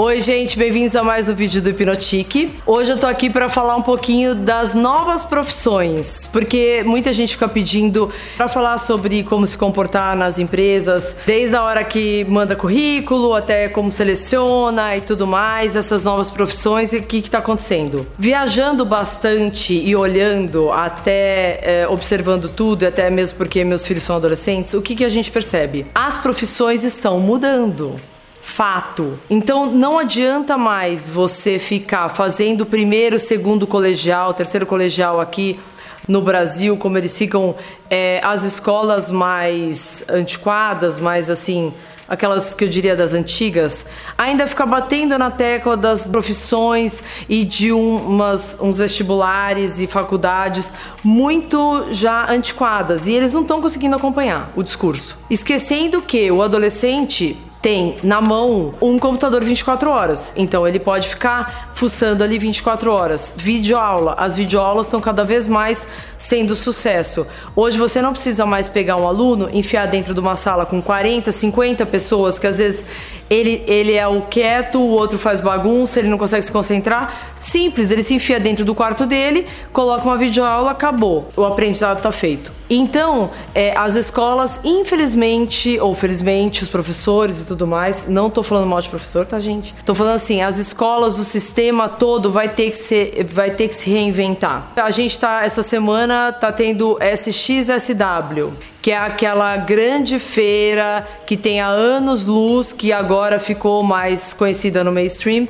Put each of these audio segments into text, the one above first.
Oi, gente, bem-vindos a mais um vídeo do Hipnotique. Hoje eu tô aqui para falar um pouquinho das novas profissões, porque muita gente fica pedindo para falar sobre como se comportar nas empresas, desde a hora que manda currículo até como seleciona e tudo mais, essas novas profissões e o que, que tá acontecendo. Viajando bastante e olhando, até é, observando tudo, até mesmo porque meus filhos são adolescentes, o que, que a gente percebe? As profissões estão mudando fato. Então não adianta mais você ficar fazendo primeiro, segundo colegial, terceiro colegial aqui no Brasil, como eles ficam é, as escolas mais antiquadas, mais assim aquelas que eu diria das antigas, ainda ficar batendo na tecla das profissões e de um, umas, uns vestibulares e faculdades muito já antiquadas e eles não estão conseguindo acompanhar o discurso. Esquecendo que o adolescente tem na mão um computador 24 horas. Então ele pode ficar fuçando ali 24 horas. Videoaula. As videoaulas estão cada vez mais sendo sucesso. Hoje você não precisa mais pegar um aluno, enfiar dentro de uma sala com 40, 50 pessoas, que às vezes ele, ele é o quieto, o outro faz bagunça, ele não consegue se concentrar. Simples, ele se enfia dentro do quarto dele, coloca uma videoaula, acabou. O aprendizado está feito. Então, é, as escolas, infelizmente, ou felizmente, os professores e tudo mais, não tô falando mal de professor, tá, gente? Tô falando assim, as escolas, o sistema todo vai ter que, ser, vai ter que se reinventar. A gente tá, essa semana, tá tendo SXSW, que é aquela grande feira que tem há anos luz, que agora ficou mais conhecida no mainstream,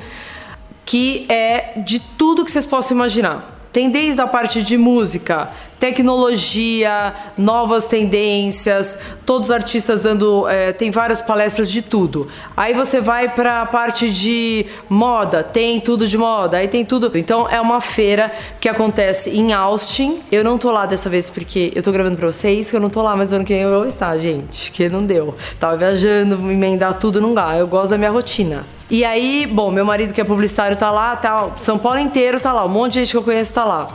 que é de tudo que vocês possam imaginar. Tem desde a parte de música, tecnologia, novas tendências, todos os artistas dando, é, tem várias palestras de tudo. Aí você vai para a parte de moda, tem tudo de moda, aí tem tudo. Então é uma feira que acontece em Austin. Eu não tô lá dessa vez porque eu tô gravando para vocês, que eu não tô lá, mas ano que vem eu vou estar, gente, que não deu. Tava viajando, emendar tudo não dá. Eu gosto da minha rotina. E aí, bom, meu marido que é publicitário tá lá, tá, São Paulo inteiro tá lá, um monte de gente que eu conheço tá lá.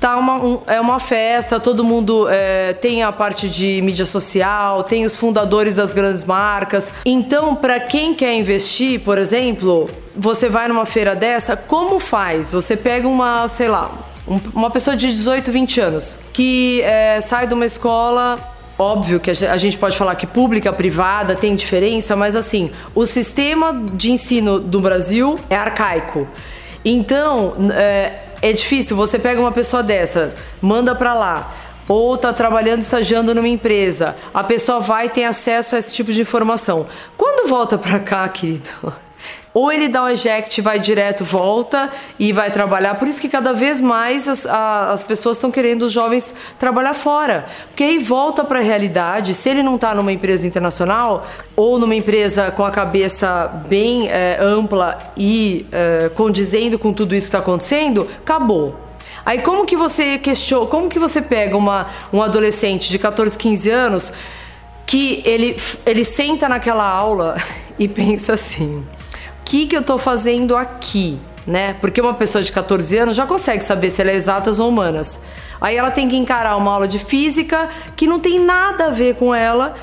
Tá uma, um, é uma festa, todo mundo é, tem a parte de mídia social, tem os fundadores das grandes marcas. Então, para quem quer investir, por exemplo, você vai numa feira dessa, como faz? Você pega uma, sei lá, um, uma pessoa de 18, 20 anos que é, sai de uma escola Óbvio que a gente pode falar que pública, privada tem diferença, mas assim, o sistema de ensino do Brasil é arcaico. Então, é, é difícil. Você pega uma pessoa dessa, manda para lá, ou tá trabalhando, estagiando numa empresa, a pessoa vai ter acesso a esse tipo de informação. Quando volta para cá, querido? Ou ele dá um eject, vai direto, volta e vai trabalhar. Por isso que cada vez mais as, a, as pessoas estão querendo os jovens trabalhar fora. Porque aí volta para a realidade. Se ele não está numa empresa internacional ou numa empresa com a cabeça bem é, ampla e é, condizendo com tudo isso que está acontecendo, acabou. Aí como que você questiona, como que você pega uma, um adolescente de 14, 15 anos que ele, ele senta naquela aula e pensa assim: que, que eu estou fazendo aqui? Né? Porque uma pessoa de 14 anos já consegue saber se ela é exatas ou humanas. Aí ela tem que encarar uma aula de física que não tem nada a ver com ela.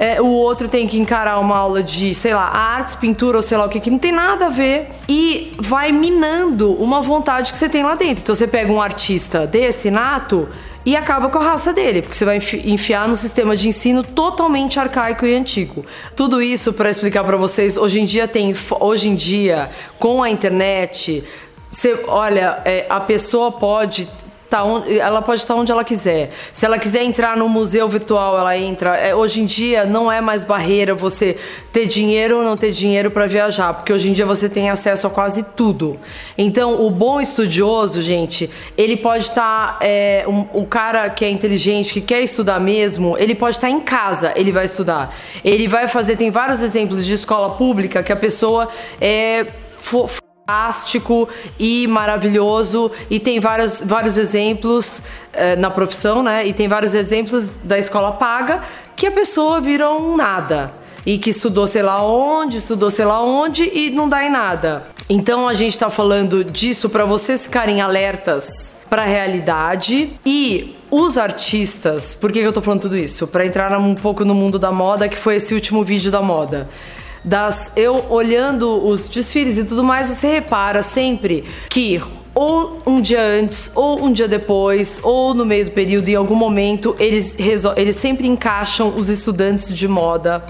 É, o outro tem que encarar uma aula de, sei lá, artes, pintura ou sei lá o que, que não tem nada a ver. E vai minando uma vontade que você tem lá dentro. Então você pega um artista desse, nato, e acaba com a raça dele, porque você vai enfiar no sistema de ensino totalmente arcaico e antigo. Tudo isso para explicar para vocês, hoje em dia tem hoje em dia com a internet, você, olha, é, a pessoa pode tá onde, ela pode estar onde ela quiser. Se ela quiser entrar no museu virtual, ela entra. É, hoje em dia não é mais barreira você ter dinheiro ou não ter dinheiro para viajar, porque hoje em dia você tem acesso a quase tudo. Então, o bom estudioso, gente, ele pode estar é, um, um cara que é inteligente, que quer estudar mesmo, ele pode estar em casa, ele vai estudar. Ele vai fazer, tem vários exemplos de escola pública que a pessoa é fantástico e maravilhoso e tem vários, vários exemplos eh, na profissão, né? E tem vários exemplos da escola paga que a pessoa vira um nada e que estudou sei lá onde, estudou sei lá onde e não dá em nada. Então a gente está falando disso para vocês ficarem alertas para a realidade e os artistas. Por que, que eu tô falando tudo isso? Para entrar um pouco no mundo da moda, que foi esse último vídeo da moda. Das eu olhando os desfiles e tudo mais, você repara sempre que ou um dia antes, ou um dia depois, ou no meio do período, em algum momento, eles, eles sempre encaixam os estudantes de moda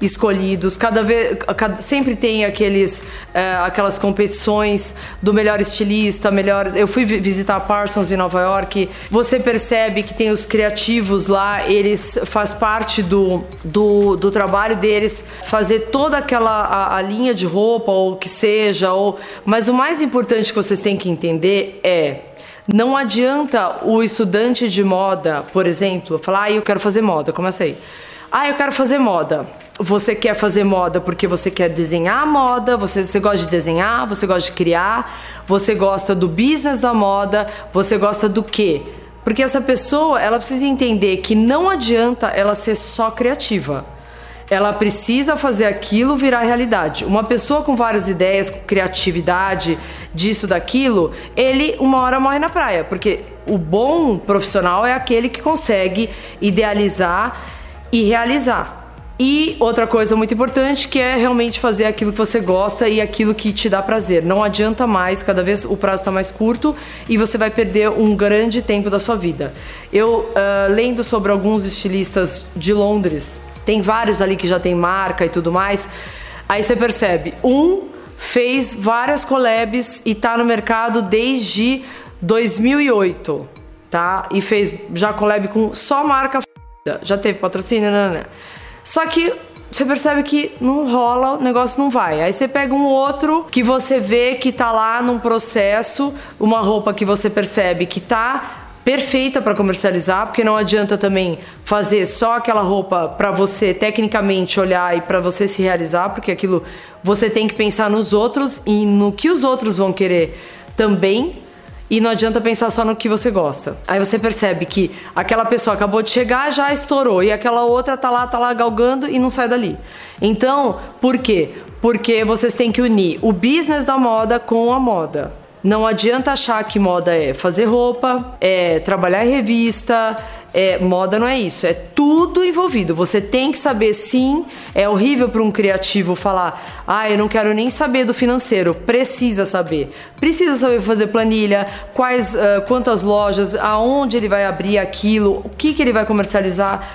escolhidos. Cada vez, cada, sempre tem aqueles, é, aquelas competições do melhor estilista, melhor. Eu fui visitar a Parsons em Nova York. Você percebe que tem os criativos lá. Eles faz parte do, do, do trabalho deles fazer toda aquela a, a linha de roupa ou o que seja. Ou, mas o mais importante que vocês têm que entender é não adianta o estudante de moda, por exemplo, falar, ah, eu quero fazer moda, começa aí. Ah, eu quero fazer moda você quer fazer moda porque você quer desenhar moda, você, você gosta de desenhar, você gosta de criar, você gosta do business da moda, você gosta do quê? Porque essa pessoa, ela precisa entender que não adianta ela ser só criativa. Ela precisa fazer aquilo virar realidade. Uma pessoa com várias ideias, com criatividade, disso, daquilo, ele uma hora morre na praia. Porque o bom profissional é aquele que consegue idealizar e realizar. E outra coisa muito importante que é realmente fazer aquilo que você gosta e aquilo que te dá prazer. Não adianta mais, cada vez o prazo está mais curto e você vai perder um grande tempo da sua vida. Eu, uh, lendo sobre alguns estilistas de Londres, tem vários ali que já tem marca e tudo mais, aí você percebe, um fez várias collabs e está no mercado desde 2008, tá? E fez já collab com só marca já teve patrocínio, não, não, não. Só que você percebe que não rola, o negócio não vai. Aí você pega um outro que você vê que tá lá num processo, uma roupa que você percebe que tá perfeita para comercializar, porque não adianta também fazer só aquela roupa para você tecnicamente olhar e para você se realizar, porque aquilo você tem que pensar nos outros e no que os outros vão querer também e não adianta pensar só no que você gosta. Aí você percebe que aquela pessoa acabou de chegar, já estourou, e aquela outra tá lá, tá lá galgando e não sai dali. Então, por quê? Porque vocês têm que unir o business da moda com a moda. Não adianta achar que moda é fazer roupa, é trabalhar em revista, é, moda não é isso, é tudo envolvido. Você tem que saber sim. É horrível para um criativo falar, ah, eu não quero nem saber do financeiro. Precisa saber. Precisa saber fazer planilha, quais, uh, quantas lojas, aonde ele vai abrir aquilo, o que, que ele vai comercializar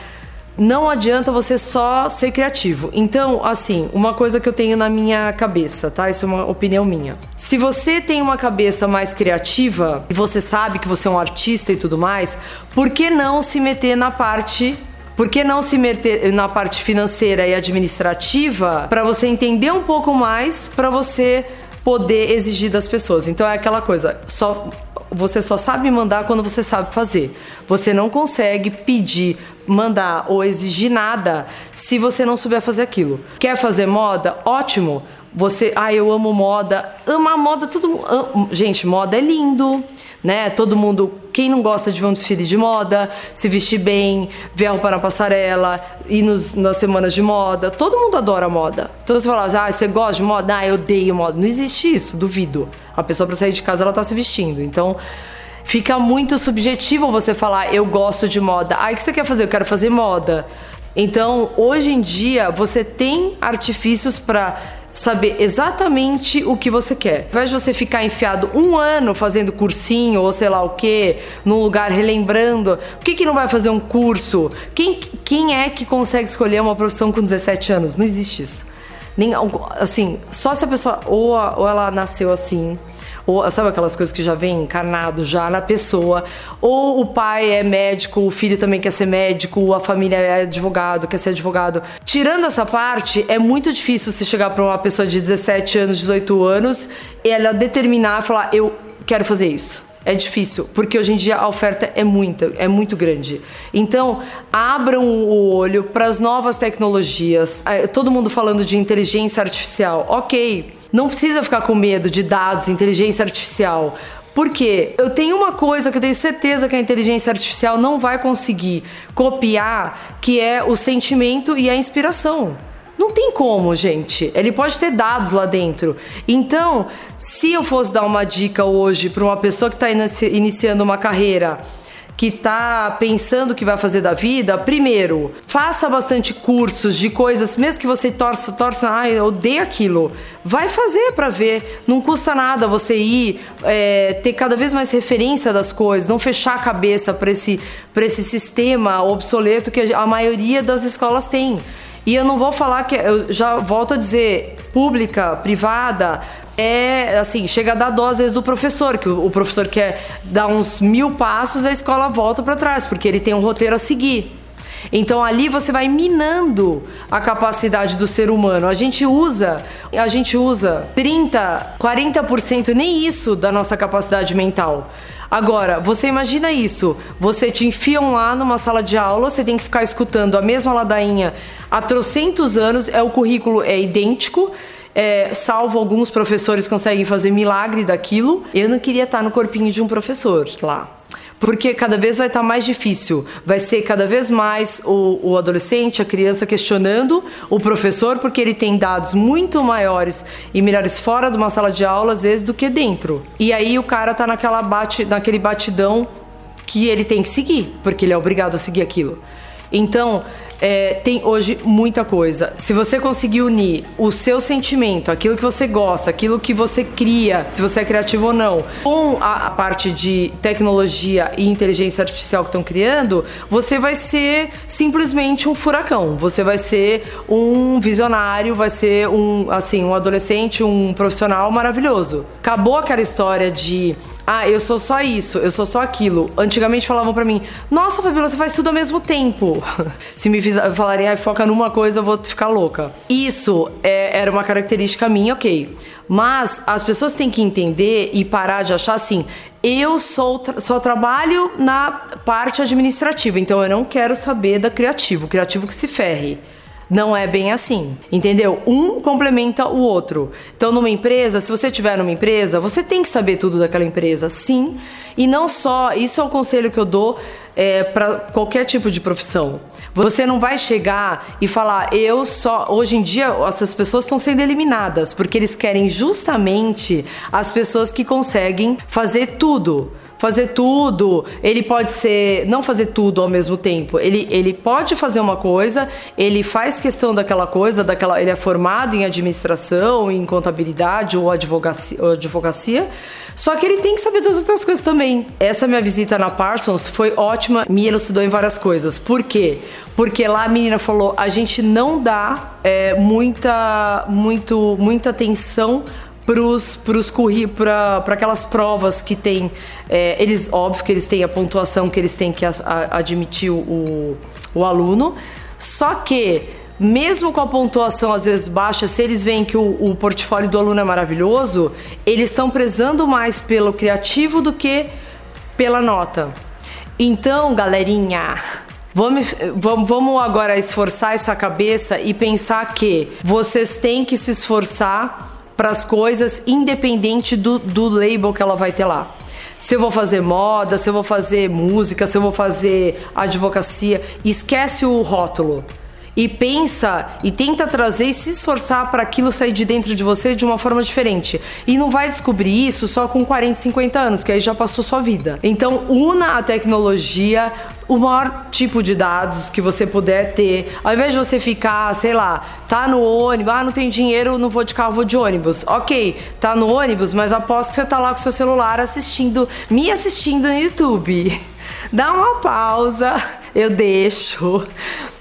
não adianta você só ser criativo. Então, assim, uma coisa que eu tenho na minha cabeça, tá? Isso é uma opinião minha. Se você tem uma cabeça mais criativa e você sabe que você é um artista e tudo mais, por que não se meter na parte por que não se meter na parte financeira e administrativa para você entender um pouco mais, para você poder exigir das pessoas? Então é aquela coisa, só você só sabe mandar quando você sabe fazer. Você não consegue pedir, mandar ou exigir nada se você não souber fazer aquilo. Quer fazer moda? Ótimo. Você, ah, eu amo moda. Ama moda, tudo. Gente, moda é lindo né? Todo mundo, quem não gosta de ver um desfile de moda, se vestir bem, ver a roupa na passarela, ir nos, nas semanas de moda, todo mundo adora moda. Então você fala, ah, você gosta de moda? Ah, eu odeio moda. Não existe isso, duvido. A pessoa para sair de casa ela tá se vestindo. Então fica muito subjetivo você falar, eu gosto de moda. Ah, o que você quer fazer? Eu quero fazer moda. Então, hoje em dia, você tem artifícios para saber exatamente o que você quer. Ao invés de você ficar enfiado um ano fazendo cursinho ou sei lá o que, num lugar relembrando, por que, que não vai fazer um curso? Quem, quem é que consegue escolher uma profissão com 17 anos? Não existe isso. Nem, assim, só se a pessoa ou, ou ela nasceu assim, ou sabe aquelas coisas que já vem encarnado já na pessoa, ou o pai é médico, o filho também quer ser médico, a família é advogado, quer ser advogado. Tirando essa parte, é muito difícil você chegar para uma pessoa de 17 anos, 18 anos, e ela determinar falar: eu quero fazer isso. É difícil, porque hoje em dia a oferta é muita, é muito grande. Então, abram o olho para as novas tecnologias. Todo mundo falando de inteligência artificial. OK, não precisa ficar com medo de dados, inteligência artificial. Porque eu tenho uma coisa que eu tenho certeza que a inteligência artificial não vai conseguir copiar, que é o sentimento e a inspiração. Não tem como, gente. Ele pode ter dados lá dentro. Então, se eu fosse dar uma dica hoje para uma pessoa que está iniciando uma carreira que está pensando o que vai fazer da vida, primeiro, faça bastante cursos de coisas, mesmo que você torça, torça, ai, odeio aquilo. Vai fazer para ver. Não custa nada você ir, é, ter cada vez mais referência das coisas, não fechar a cabeça para esse, esse sistema obsoleto que a maioria das escolas tem. E eu não vou falar que, eu já volto a dizer, pública, privada, é assim, chega a dar dó às vezes do professor, que o, professor quer dar uns mil passos, a escola volta para trás, porque ele tem um roteiro a seguir. Então ali você vai minando a capacidade do ser humano. A gente usa, a gente usa 30, 40%, nem isso da nossa capacidade mental. Agora, você imagina isso, você te enfiam lá numa sala de aula, você tem que ficar escutando a mesma ladainha há trocentos anos, é o currículo é idêntico, é, salvo alguns professores conseguem fazer milagre daquilo. Eu não queria estar no corpinho de um professor lá porque cada vez vai estar mais difícil. Vai ser cada vez mais o, o, adolescente, a criança questionando o professor, porque ele tem dados muito maiores e melhores fora de uma sala de aula, às vezes, do que dentro. E aí o cara tá naquela bate, naquele batidão que ele tem que seguir, porque ele é obrigado a seguir aquilo. Então, é, tem hoje muita coisa. Se você conseguir unir o seu sentimento, aquilo que você gosta, aquilo que você cria, se você é criativo ou não, com a, a parte de tecnologia e inteligência artificial que estão criando, você vai ser simplesmente um furacão. Você vai ser um visionário, vai ser um assim um adolescente, um profissional maravilhoso. Acabou aquela história de ah, eu sou só isso, eu sou só aquilo. Antigamente falavam para mim, nossa, Fabiola, você faz tudo ao mesmo tempo. Se me falarem, ah, foca numa coisa, eu vou ficar louca. Isso é, era uma característica minha, ok. Mas as pessoas têm que entender e parar de achar assim, eu sou, só trabalho na parte administrativa, então eu não quero saber da criativo, criativo que se ferre. Não é bem assim, entendeu? Um complementa o outro. Então, numa empresa, se você tiver numa empresa, você tem que saber tudo daquela empresa, sim. E não só, isso é o conselho que eu dou é, para qualquer tipo de profissão. Você não vai chegar e falar, eu só. Hoje em dia, essas pessoas estão sendo eliminadas, porque eles querem justamente as pessoas que conseguem fazer tudo fazer tudo. Ele pode ser não fazer tudo ao mesmo tempo. Ele, ele pode fazer uma coisa, ele faz questão daquela coisa, daquela, ele é formado em administração, em contabilidade ou advocacia, ou advocacia só que ele tem que saber das outras coisas também. Essa minha visita na Parsons foi ótima, me elucidou em várias coisas. Por quê? Porque lá a menina falou: a gente não dá é, muita, muito, muita atenção pros, pros para aquelas provas que tem é, eles óbvio que eles têm a pontuação que eles têm que a, a, admitir o, o aluno só que mesmo com a pontuação às vezes baixa, se eles veem que o, o portfólio do aluno é maravilhoso, eles estão prezando mais pelo criativo do que pela nota. Então, galerinha, Vamos, vamos agora esforçar essa cabeça e pensar que vocês têm que se esforçar para as coisas, independente do, do label que ela vai ter lá. Se eu vou fazer moda, se eu vou fazer música, se eu vou fazer advocacia, esquece o rótulo e pensa e tenta trazer e se esforçar para aquilo sair de dentro de você de uma forma diferente. E não vai descobrir isso só com 40, 50 anos, que aí já passou sua vida. Então, una a tecnologia, o maior tipo de dados que você puder ter. Ao invés de você ficar, sei lá, tá no ônibus, ah, não tem dinheiro, não vou de carro, vou de ônibus. Ok, tá no ônibus, mas aposto que você tá lá com seu celular assistindo, me assistindo no YouTube. Dá uma pausa, eu deixo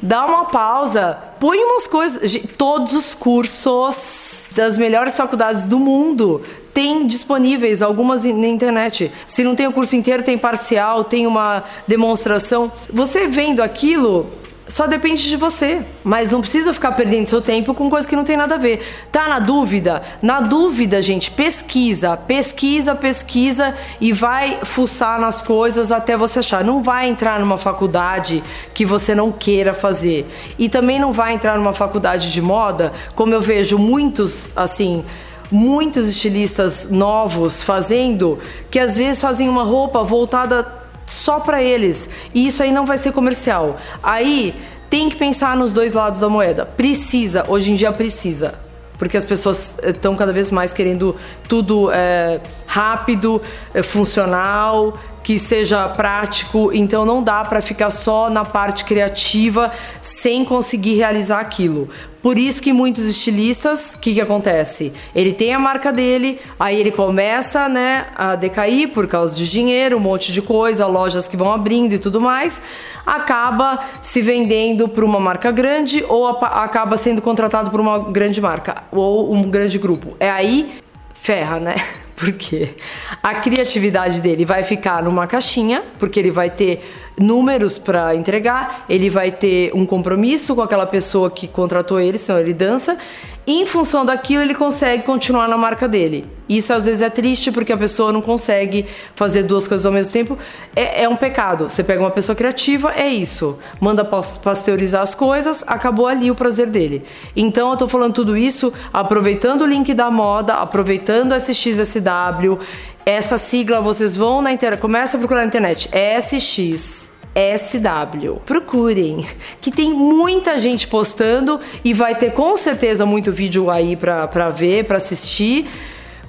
dá uma pausa, põe umas coisas. Todos os cursos das melhores faculdades do mundo tem disponíveis, algumas na internet. Se não tem o curso inteiro, tem parcial, tem uma demonstração. Você vendo aquilo, só depende de você. Mas não precisa ficar perdendo seu tempo com coisa que não tem nada a ver. Tá na dúvida? Na dúvida, gente, pesquisa, pesquisa, pesquisa e vai fuçar nas coisas até você achar. Não vai entrar numa faculdade que você não queira fazer. E também não vai entrar numa faculdade de moda, como eu vejo muitos, assim, muitos estilistas novos fazendo, que às vezes fazem uma roupa voltada só para eles. E isso aí não vai ser comercial. Aí tem que pensar nos dois lados da moeda. Precisa, hoje em dia precisa. Porque as pessoas estão cada vez mais querendo tudo é, rápido, eh, funcional, que seja prático, então não dá para ficar só na parte criativa sem conseguir realizar aquilo. Por isso que muitos estilistas, o que, que acontece? Ele tem a marca dele, aí ele começa né, a decair por causa de dinheiro, um monte de coisa, lojas que vão abrindo e tudo mais, acaba se vendendo para uma marca grande ou acaba sendo contratado por uma grande marca ou um grande grupo. É aí ferra, né? Porque a criatividade dele vai ficar numa caixinha, porque ele vai ter números para entregar, ele vai ter um compromisso com aquela pessoa que contratou ele, senão ele dança. E em função daquilo, ele consegue continuar na marca dele. Isso às vezes é triste porque a pessoa não consegue fazer duas coisas ao mesmo tempo. É, é um pecado. Você pega uma pessoa criativa, é isso. Manda pasteurizar as coisas, acabou ali o prazer dele. Então eu tô falando tudo isso aproveitando o link da moda, aproveitando SXSW. Essa sigla vocês vão na internet, começa a procurar na internet. SX SW. Procurem, que tem muita gente postando e vai ter com certeza muito vídeo aí pra, pra ver, pra assistir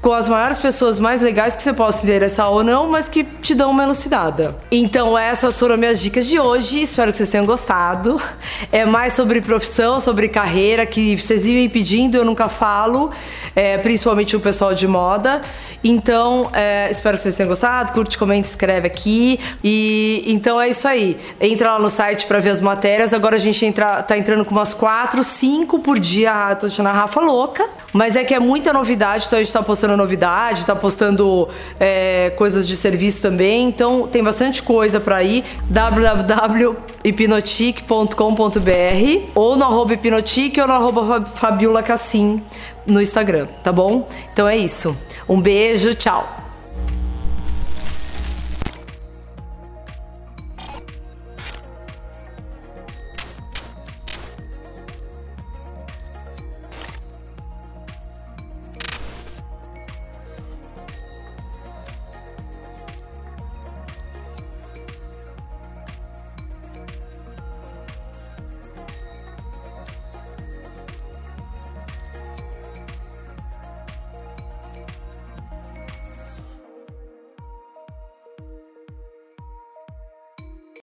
com as maiores pessoas mais legais que você possa se interessar ou não, mas que te dão uma elucidada. Então essas foram minhas dicas de hoje, espero que vocês tenham gostado. É mais sobre profissão, sobre carreira, que vocês vivem pedindo, eu nunca falo, é, principalmente o pessoal de moda. Então, é, espero que vocês tenham gostado, curte, comenta, escreve aqui. E então é isso aí. Entra lá no site para ver as matérias. Agora a gente entra, tá entrando com umas quatro, cinco por dia. Tô deixando a Rafa louca. Mas é que é muita novidade, então a gente tá postando novidade, tá postando é, coisas de serviço também. Então tem bastante coisa para ir. www.hipnotic.com.br ou no arroba hipnotic ou no arroba Fabiola Cassim no Instagram, tá bom? Então é isso. Um beijo, tchau!